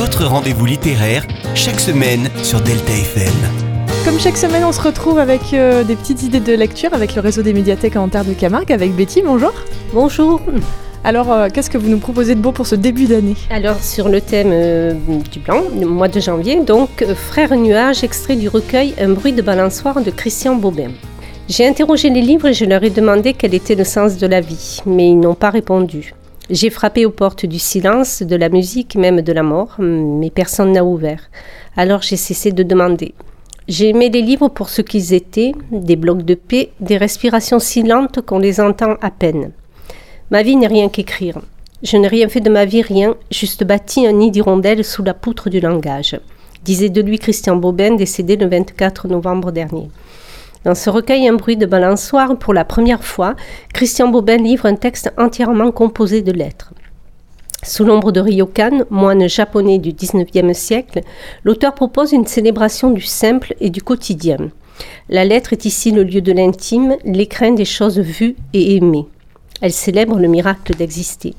votre rendez-vous littéraire chaque semaine sur Delta FM. Comme chaque semaine, on se retrouve avec euh, des petites idées de lecture avec le réseau des médiathèques en terre de Camargue, avec Betty. Bonjour. Bonjour. Alors, euh, qu'est-ce que vous nous proposez de beau pour ce début d'année? Alors, sur le thème euh, du blanc, le mois de janvier, donc, euh, Frère Nuage, extrait du recueil Un bruit de balançoire de Christian Bobin. J'ai interrogé les livres et je leur ai demandé quel était le sens de la vie, mais ils n'ont pas répondu. J'ai frappé aux portes du silence, de la musique, même de la mort, mais personne n'a ouvert. Alors j'ai cessé de demander. J'ai aimé les livres pour ce qu'ils étaient, des blocs de paix, des respirations si lentes qu'on les entend à peine. Ma vie n'est rien qu'écrire. Je n'ai rien fait de ma vie, rien, juste bâti un nid d'hirondelles sous la poutre du langage, disait de lui Christian Bobin, décédé le 24 novembre dernier. Dans ce recueil Un bruit de balançoire, pour la première fois, Christian Bobin livre un texte entièrement composé de lettres. Sous l'ombre de Ryokan, moine japonais du XIXe siècle, l'auteur propose une célébration du simple et du quotidien. La lettre est ici le lieu de l'intime, l'écrin des choses vues et aimées. Elle célèbre le miracle d'exister.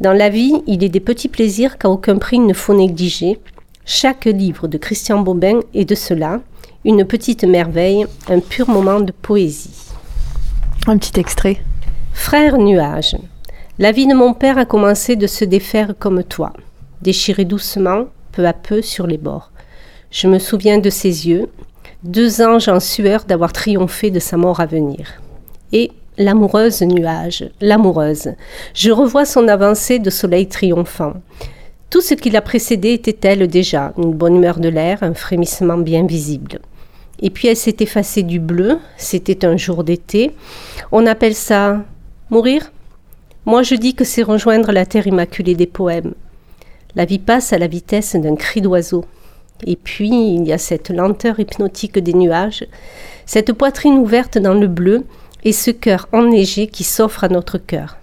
Dans la vie, il est des petits plaisirs qu'à aucun prix il ne faut négliger. Chaque livre de Christian Bobin est de cela, une petite merveille, un pur moment de poésie. Un petit extrait. Frère nuage, la vie de mon père a commencé de se défaire comme toi, déchiré doucement, peu à peu sur les bords. Je me souviens de ses yeux, deux anges en sueur d'avoir triomphé de sa mort à venir. Et l'amoureuse nuage, l'amoureuse, je revois son avancée de soleil triomphant. Tout ce qui l'a précédé était elle déjà, une bonne humeur de l'air, un frémissement bien visible. Et puis elle s'est effacée du bleu, c'était un jour d'été. On appelle ça mourir Moi je dis que c'est rejoindre la terre immaculée des poèmes. La vie passe à la vitesse d'un cri d'oiseau. Et puis il y a cette lenteur hypnotique des nuages, cette poitrine ouverte dans le bleu et ce cœur enneigé qui s'offre à notre cœur.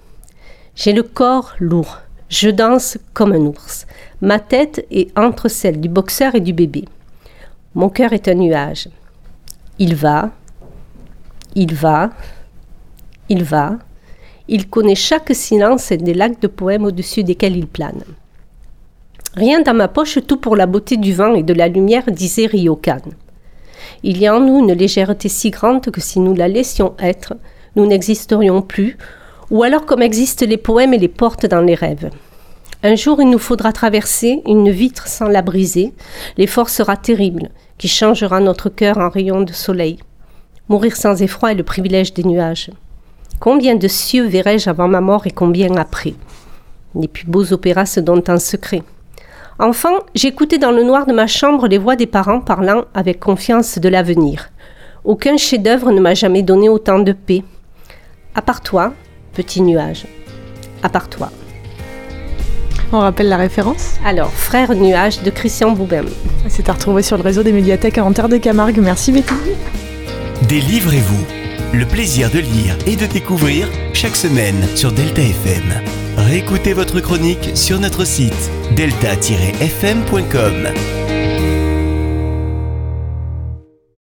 J'ai le corps lourd, je danse comme un ours. Ma tête est entre celle du boxeur et du bébé. Mon cœur est un nuage. Il va, il va, il va. Il connaît chaque silence des lacs de poèmes au-dessus desquels il plane. Rien dans ma poche, tout pour la beauté du vent et de la lumière, disait Ryokan. Il y a en nous une légèreté si grande que si nous la laissions être, nous n'existerions plus, ou alors comme existent les poèmes et les portes dans les rêves. Un jour, il nous faudra traverser une vitre sans la briser. L'effort sera terrible, qui changera notre cœur en rayon de soleil. Mourir sans effroi est le privilège des nuages. Combien de cieux verrai-je avant ma mort et combien après? Les plus beaux opéras se donnent en secret. Enfant, j'écoutais dans le noir de ma chambre les voix des parents parlant avec confiance de l'avenir. Aucun chef-d'œuvre ne m'a jamais donné autant de paix. À part toi, petit nuage. À part toi. On rappelle la référence Alors, Frère Nuage de Christian Boubin. C'est à retrouver sur le réseau des médiathèques en terre de Camargue. Merci Betty. Délivrez-vous. Le plaisir de lire et de découvrir chaque semaine sur Delta FM. Réécoutez votre chronique sur notre site delta-fm.com.